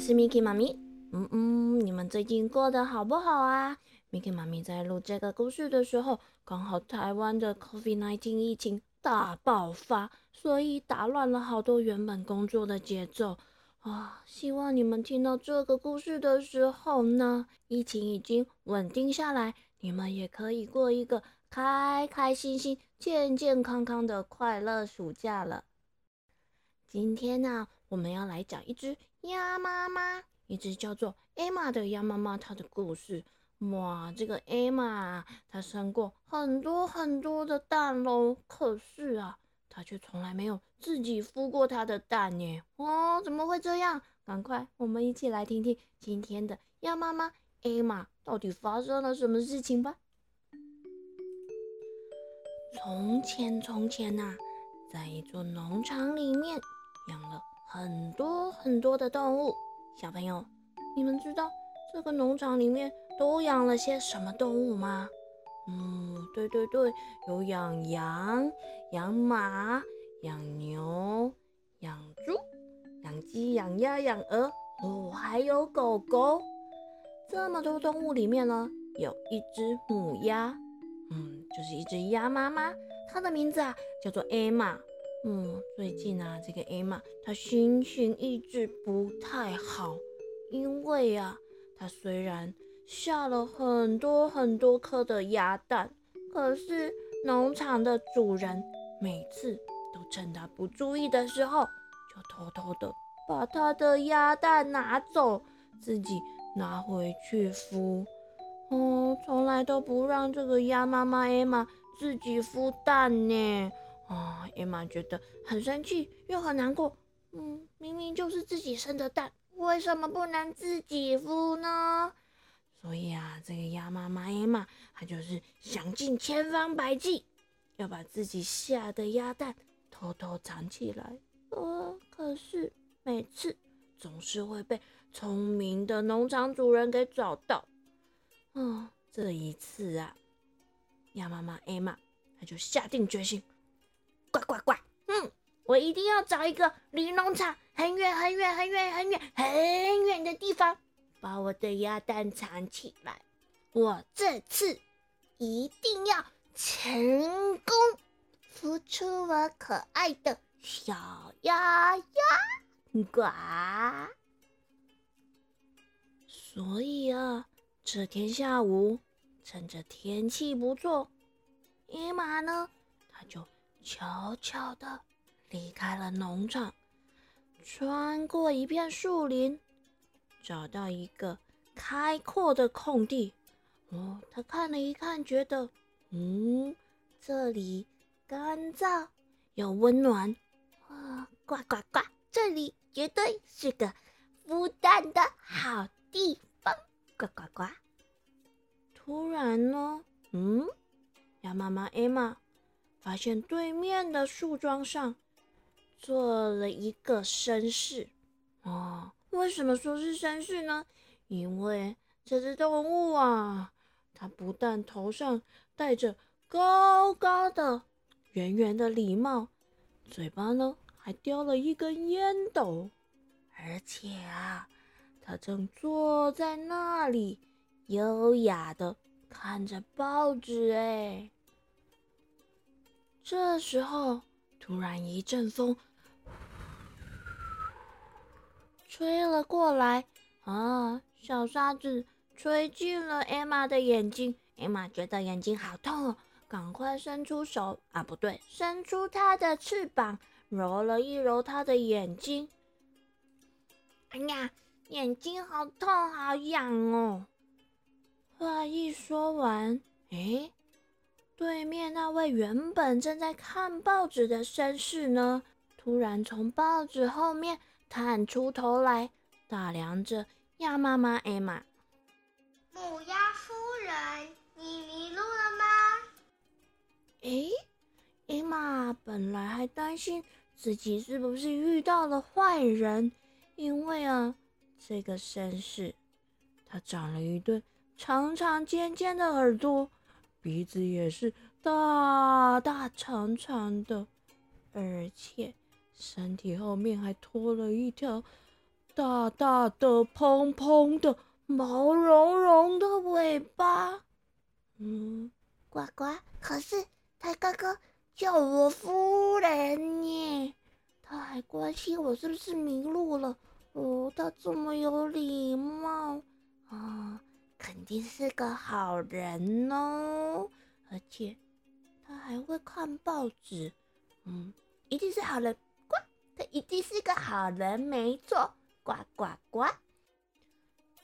是 Miki 妈咪。嗯嗯，你们最近过得好不好啊？Miki 妈咪在录这个故事的时候，刚好台湾的 COVID-19 疫情大爆发，所以打乱了好多原本工作的节奏啊。希望你们听到这个故事的时候呢，疫情已经稳定下来，你们也可以过一个开开心心、健健康康的快乐暑假了。今天呢，我们要来讲一只鸭妈妈，一只叫做艾玛的鸭妈妈，她的故事。哇，这个艾玛她生过很多很多的蛋喽，可是啊，她却从来没有自己孵过她的蛋呢。哦，怎么会这样？赶快，我们一起来听听今天的鸭妈妈艾玛到底发生了什么事情吧。从前，从前呐，在一座农场里面养了很多很多的动物。小朋友，你们知道这个农场里面都养了些什么动物吗？嗯，对对对，有养羊、养马、养牛、养猪、养鸡、养鸭、养鹅，哦，还有狗狗。这么多动物里面呢，有一只母鸭。嗯，就是一只鸭妈妈，它的名字啊叫做艾玛。嗯，最近啊，这个艾玛她心情一直不太好，因为啊，她虽然下了很多很多颗的鸭蛋，可是农场的主人每次都趁她不注意的时候，就偷偷的把她的鸭蛋拿走，自己拿回去孵。哦，从来都不让这个鸭妈妈艾玛自己孵蛋呢。啊，艾玛觉得很生气，又很难过。嗯，明明就是自己生的蛋，为什么不能自己孵呢？所以啊，这个鸭妈妈艾玛，她就是想尽千方百计，要把自己下的鸭蛋偷偷藏起来。呃，可是每次总是会被聪明的农场主人给找到。嗯，这一次啊，鸭妈妈艾玛，她就下定决心，我一定要找一个离农场很远很远很远很远很远的地方，把我的鸭蛋藏起来。我这次一定要成功孵出我可爱的小鸭鸭，呱！所以啊。这天下午，趁着天气不错，伊玛呢，他就悄悄的离开了农场，穿过一片树林，找到一个开阔的空地。哦，他看了一看，觉得，嗯，这里干燥又温暖，啊，呱呱呱，这里绝对是个孵蛋的好地方，呱呱呱。突然呢，嗯，鸭妈妈艾玛发现对面的树桩上做了一个绅士。哦，为什么说是绅士呢？因为这只动物啊，它不但头上戴着高高的、圆圆的礼帽，嘴巴呢还叼了一根烟斗，而且啊，它正坐在那里。优雅的看着报纸，哎，这时候突然一阵风吹了过来，啊，小沙子吹进了艾玛的眼睛，艾玛觉得眼睛好痛哦，赶快伸出手，啊，不对，伸出它的翅膀，揉了一揉它的眼睛，哎呀，眼睛好痛，好痒哦。话一说完，哎，对面那位原本正在看报纸的绅士呢，突然从报纸后面探出头来，打量着鸭妈妈艾玛。母鸭夫人，你迷路了吗？哎，艾玛本来还担心自己是不是遇到了坏人，因为啊，这个绅士他长了一对。长长尖尖的耳朵，鼻子也是大大长长的，而且身体后面还拖了一条大大的、蓬蓬的、毛茸茸的尾巴。嗯，呱呱，可是他刚刚叫我夫人耶，他还关心我是不是迷路了。哦，他这么有礼貌啊，肯定是个好人哦。而且他还会看报纸，嗯，一定是好人。一定是个好人，没错。呱呱呱！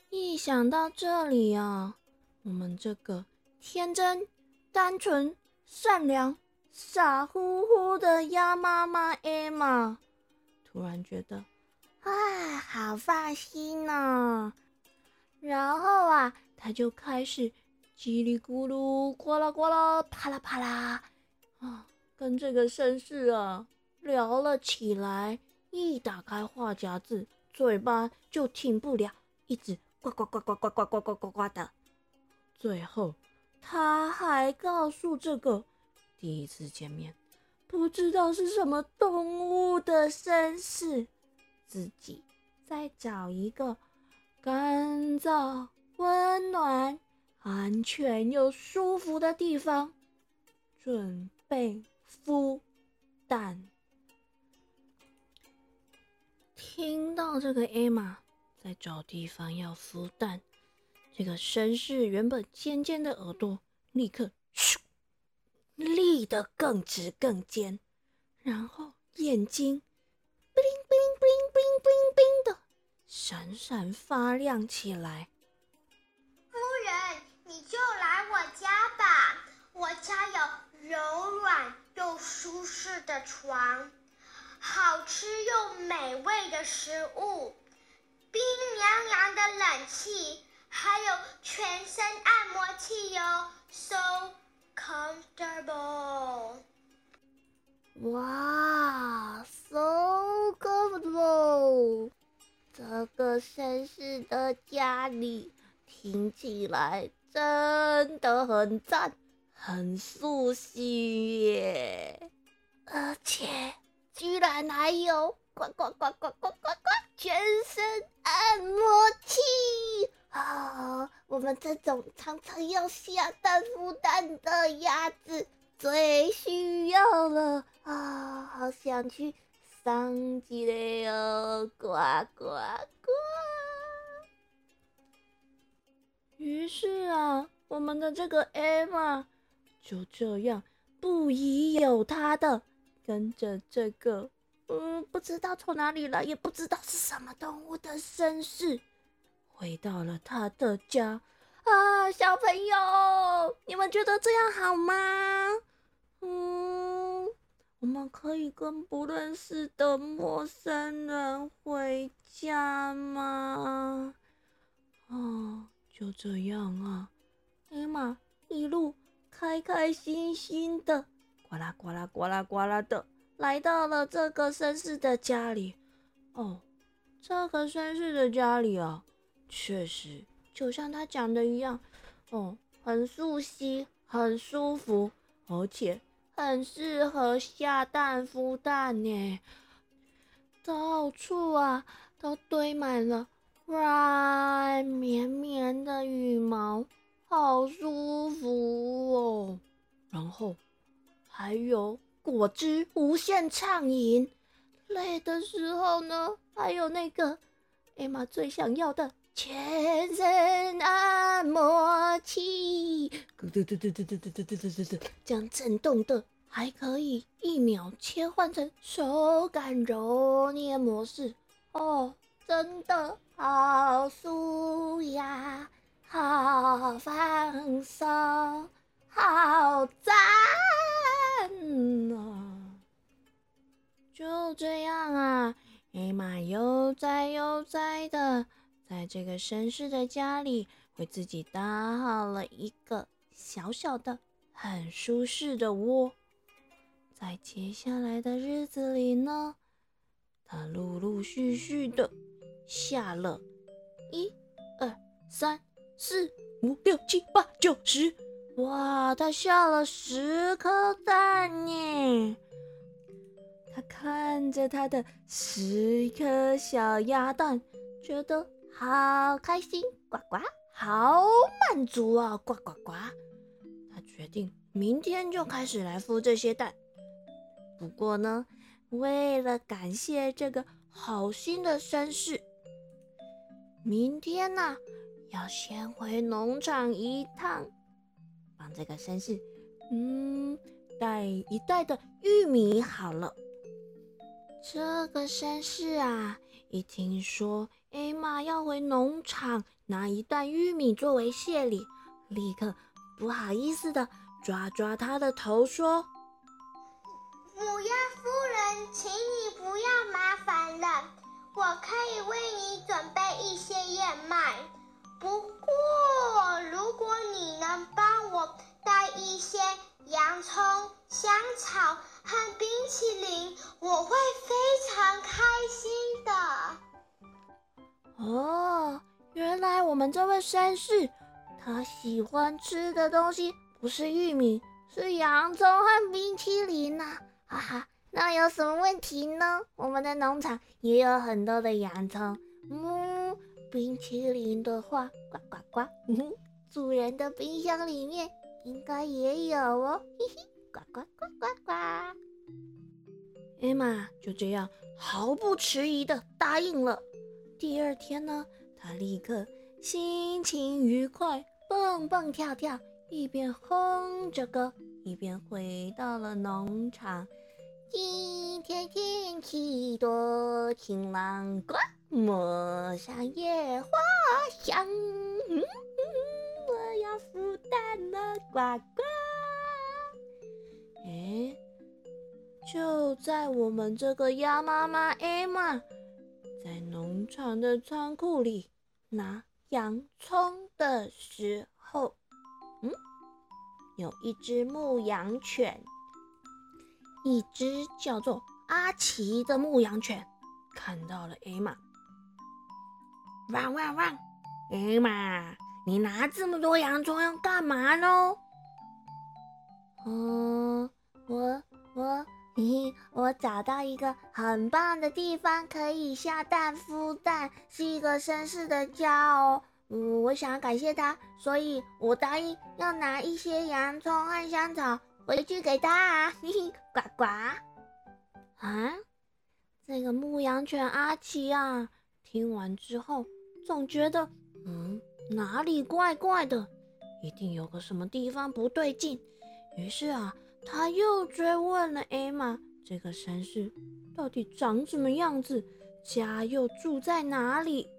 一想到这里啊，我们这个天真、单纯、善良、傻乎乎的鸭妈妈艾玛，突然觉得。啊，好放心呢。然后啊，他就开始叽里咕噜、呱啦呱啦、啪啦啪啦啊，跟这个绅士啊聊了起来。一打开话匣子，嘴巴就停不了，一直呱呱呱呱呱呱呱呱呱呱的。最后，他还告诉这个第一次见面不知道是什么动物的绅士。自己再找一个干燥、温暖、安全又舒服的地方，准备孵蛋。听到这个艾玛在找地方要孵蛋，这个绅士原本尖尖的耳朵立刻咻立得更直更尖，然后眼睛。bling bling bling bling bling bling 的，闪闪发亮起来。夫人，你就来我家吧，我家有柔软又舒适的床，好吃又美味的食物，冰凉凉的冷气，还有全身按摩器哟，so comfortable。哇，so comfortable！这个绅士的家里听起来真的很赞，很熟悉耶！而且居然还有呱呱呱呱呱呱呱全身按摩器啊！我们这种常常要下蛋孵蛋的鸭子。最需要了啊！好想去上几个哦，呱呱呱！于是啊，我们的这个艾玛就这样不疑有他的跟着这个嗯，不知道从哪里来，也不知道是什么动物的身世，回到了他的家。啊，小朋友，你们觉得这样好吗？嗯，我们可以跟不认识的陌生人回家吗？啊，就这样啊，艾玛一路开开心心的，呱啦呱啦呱啦呱啦的，来到了这个绅士的家里。哦，这个绅士的家里啊，确实。就像他讲的一样，哦，很熟悉，很舒服，而且很适合下蛋孵蛋呢。到处啊都堆满了软绵绵的羽毛，好舒服哦。然后还有果汁无限畅饮，累的时候呢，还有那个艾玛最想要的。全身按摩器，嘟嘟嘟嘟嘟嘟嘟嘟嘟嘟嘟，这样震动的，还可以一秒切换成手感揉捏模式哦，真的好舒压，好放松，好赞嗯啊！就这样啊，艾玛悠哉悠哉的。在这个绅士的家里，为自己搭好了一个小小的、很舒适的窝。在接下来的日子里呢，他陆陆续续的下了一、二、三、四、五、六、七、八、九、十，哇，他下了十颗蛋呢！他看着他的十颗小鸭蛋，觉得好开心，呱呱，好满足啊，呱呱呱。他决定明天就开始来孵这些蛋。不过呢，为了感谢这个好心的绅士，明天呢要先回农场一趟，帮这个绅士，嗯，带一袋的玉米好了。这个绅士啊，一听说艾玛要回农场拿一袋玉米作为谢礼，立刻不好意思的抓抓他的头说。母鸭夫人，请你不要麻烦了，我可以为你准备一些燕麦。不过，如果你能帮我带一些洋葱、香草和冰淇淋，我会非常开心的。哦，原来我们这位绅士，他喜欢吃的东西不是玉米，是洋葱和冰淇淋呢。哈哈，那有什么问题呢？我们的农场也有很多的洋葱。嗯，冰淇淋的话，呱呱呱，主人的冰箱里面应该也有哦。嘿嘿，呱呱呱呱呱。艾玛就这样毫不迟疑的答应了。第二天呢，她立刻心情愉快，蹦蹦跳跳，一边哼着歌。一边回到了农场。今天天气多晴朗，呱，陌上野花香。我要孵蛋了，呱呱。哎，就在我们这个鸭妈妈艾玛在农场的仓库里拿洋葱的时候，嗯。有一只牧羊犬，一只叫做阿奇的牧羊犬，看到了艾玛，汪汪汪！艾玛，你拿这么多洋葱要干嘛呢？嗯，我我嘿，我找到一个很棒的地方，可以下蛋孵蛋，是一个绅士的家哦。嗯，我想要感谢他，所以我答应要拿一些洋葱和香草回去给他。嘿嘿，呱呱！啊，这个牧羊犬阿奇啊，听完之后总觉得，嗯，哪里怪怪的，一定有个什么地方不对劲。于是啊，他又追问了艾玛，这个绅士到底长什么样子，家又住在哪里？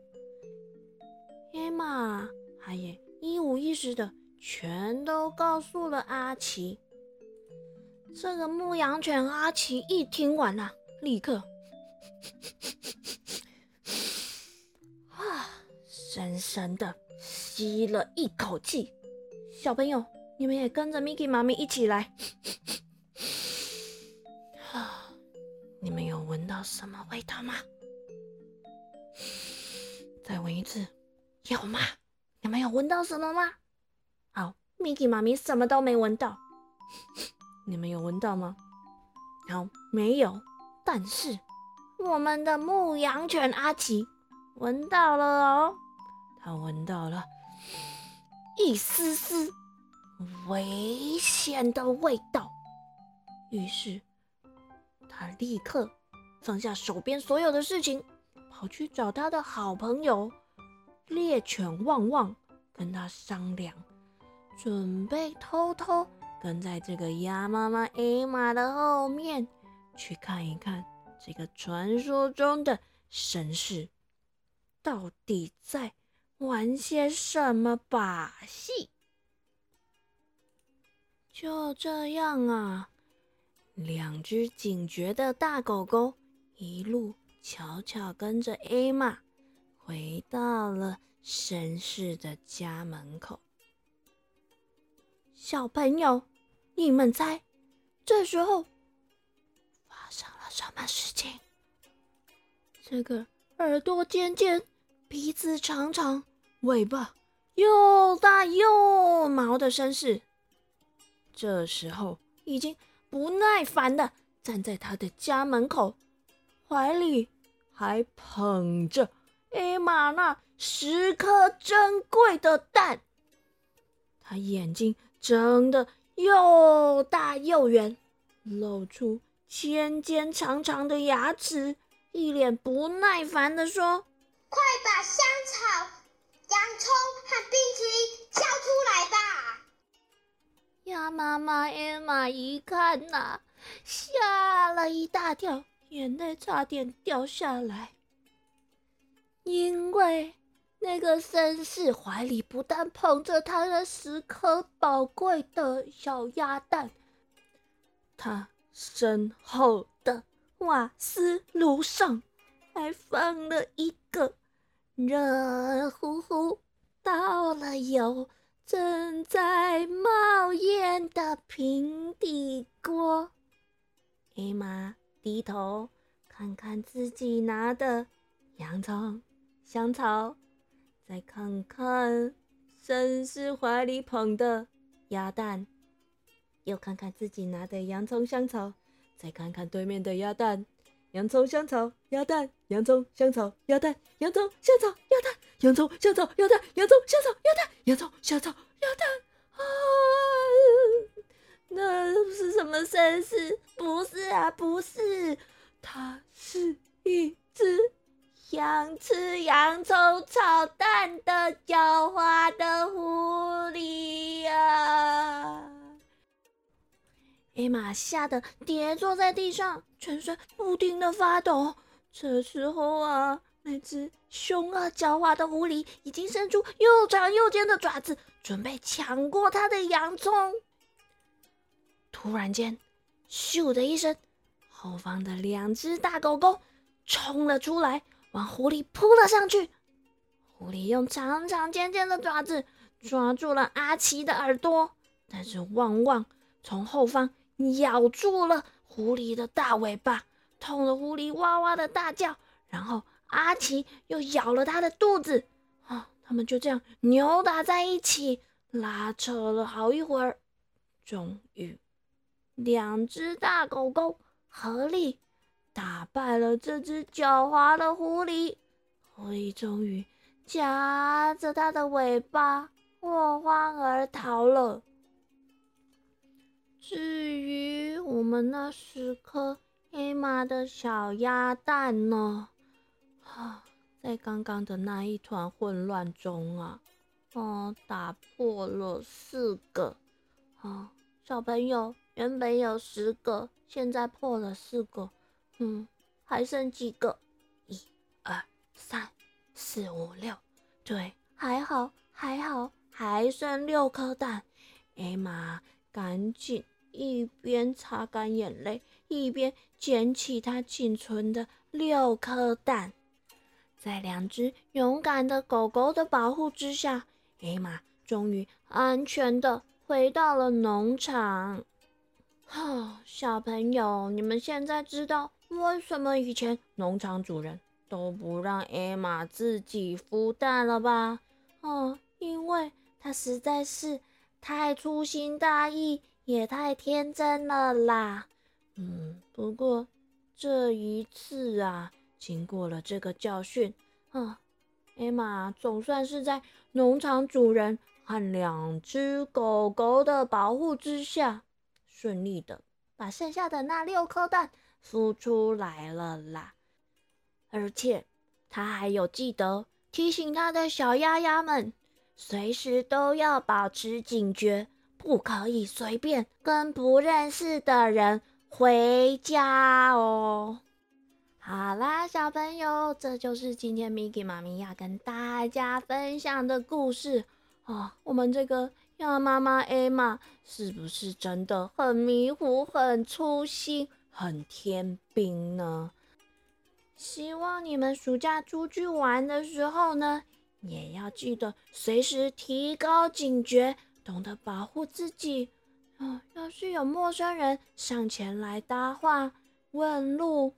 艾玛，他也一五一十的全都告诉了阿奇。这个牧羊犬阿奇一听完了，立刻啊，深深的吸了一口气。小朋友，你们也跟着 Miki 妈咪一起来。你们有闻到什么味道吗？再闻一次。有吗？你们有闻到什么吗？好，Miki 妈咪什么都没闻到。你们有闻到吗？好，没有。但是我们的牧羊犬阿奇闻到了哦，他闻到了一丝丝危险的味道。于是他立刻放下手边所有的事情，跑去找他的好朋友。猎犬旺旺跟他商量，准备偷偷跟在这个鸭妈妈艾玛的后面，去看一看这个传说中的绅士到底在玩些什么把戏。就这样啊，两只警觉的大狗狗一路悄悄跟着艾玛。回到了绅士的家门口，小朋友，你们猜，这时候发生了什么事情？这个耳朵尖尖、鼻子长长、尾巴又大又毛的绅士，这时候已经不耐烦的站在他的家门口，怀里还捧着艾玛那十颗珍贵的蛋。他眼睛睁得又大又圆，露出尖尖长长的牙齿，一脸不耐烦的说：“快把香草、洋葱和冰淇淋交出来吧！”鸭妈妈艾玛一看呐，吓了一大跳，眼泪差点掉下来，因为。那个绅士怀里不但捧着他的十颗宝贵的小鸭蛋，他身后的瓦斯炉上还放了一个热乎乎、倒了油、正在冒烟的平底锅。艾玛低头看看自己拿的洋葱、香草。再看看绅士怀里捧的鸭蛋，又看看自己拿的洋葱香草，再看看对面的鸭蛋、洋葱香草、鸭蛋、洋葱香草、鸭蛋、洋葱香草、鸭蛋、洋葱香草、鸭蛋、洋葱香草、鸭蛋、洋葱香草、鸭蛋。啊，那是什么绅士？不是啊，不是，它是一只。想吃洋葱炒蛋的狡猾的狐狸呀！艾玛吓得跌坐在地上，全身不停的发抖。这时候啊，那只凶恶狡猾的狐狸已经伸出又长又尖的爪子，准备抢过他的洋葱。突然间，咻的一声，后方的两只大狗狗冲了出来。往狐狸扑了上去，狐狸用长长尖尖的爪子抓住了阿奇的耳朵，但是旺旺从后方咬住了狐狸的大尾巴，痛得狐狸哇哇的大叫。然后阿奇又咬了他的肚子，啊，他们就这样扭打在一起，拉扯了好一会儿，终于两只大狗狗合力。打败了这只狡猾的狐狸，狐狸终于夹着它的尾巴落荒而逃了。至我们那十颗黑马的小鸭蛋呢？啊，在刚刚的那一团混乱中啊，哦，打破了四个。啊，小朋友，原本有十个，现在破了四个。嗯，还剩几个？一、二、三、四、五、六。对，还好，还好，还剩六颗蛋。艾玛赶紧一边擦干眼泪，一边捡起它仅存的六颗蛋。在两只勇敢的狗狗的保护之下，艾玛终于安全的回到了农场。哈，小朋友，你们现在知道？为什么以前农场主人都不让艾玛自己孵蛋了吧？哦，因为他实在是太粗心大意，也太天真了啦。嗯，不过这一次啊，经过了这个教训，啊，艾玛总算是在农场主人和两只狗狗的保护之下，顺利的把剩下的那六颗蛋。孵出来了啦！而且他还有记得提醒他的小鸭鸭们，随时都要保持警觉，不可以随便跟不认识的人回家哦。好啦，小朋友，这就是今天 Miki 妈咪要跟大家分享的故事啊。我们这个鸭妈妈 Emma 是不是真的很迷糊、很粗心？很天兵呢，希望你们暑假出去玩的时候呢，也要记得随时提高警觉，懂得保护自己。啊，要是有陌生人上前来搭话、问路，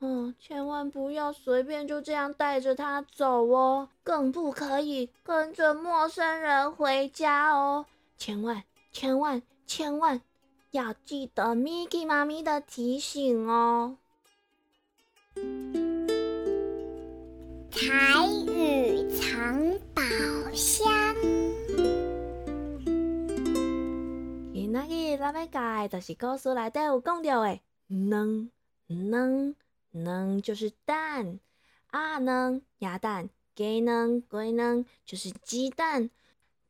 嗯，千万不要随便就这样带着他走哦，更不可以跟着陌生人回家哦，千万千万千万要记得 Miki 妈咪的提醒哦。台语藏宝箱。仔日咱要教的就是故事内底有讲到的卵，卵，卵就是蛋，鸭卵、鸭蛋、鸡卵、鸡卵就是鸡蛋。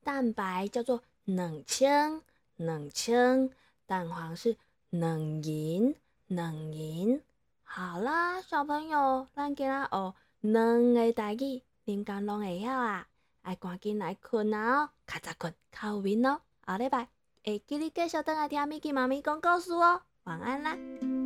蛋白叫做卵清，卵清；蛋黄是卵银，卵银。好啦，小朋友，咱今仔学卵的代语，恁敢拢会晓啊？爱赶紧来困啊哦，较早困，较有眠哦。后礼拜会记得继续等来听 Miki 妈咪讲故事哦。晚安啦。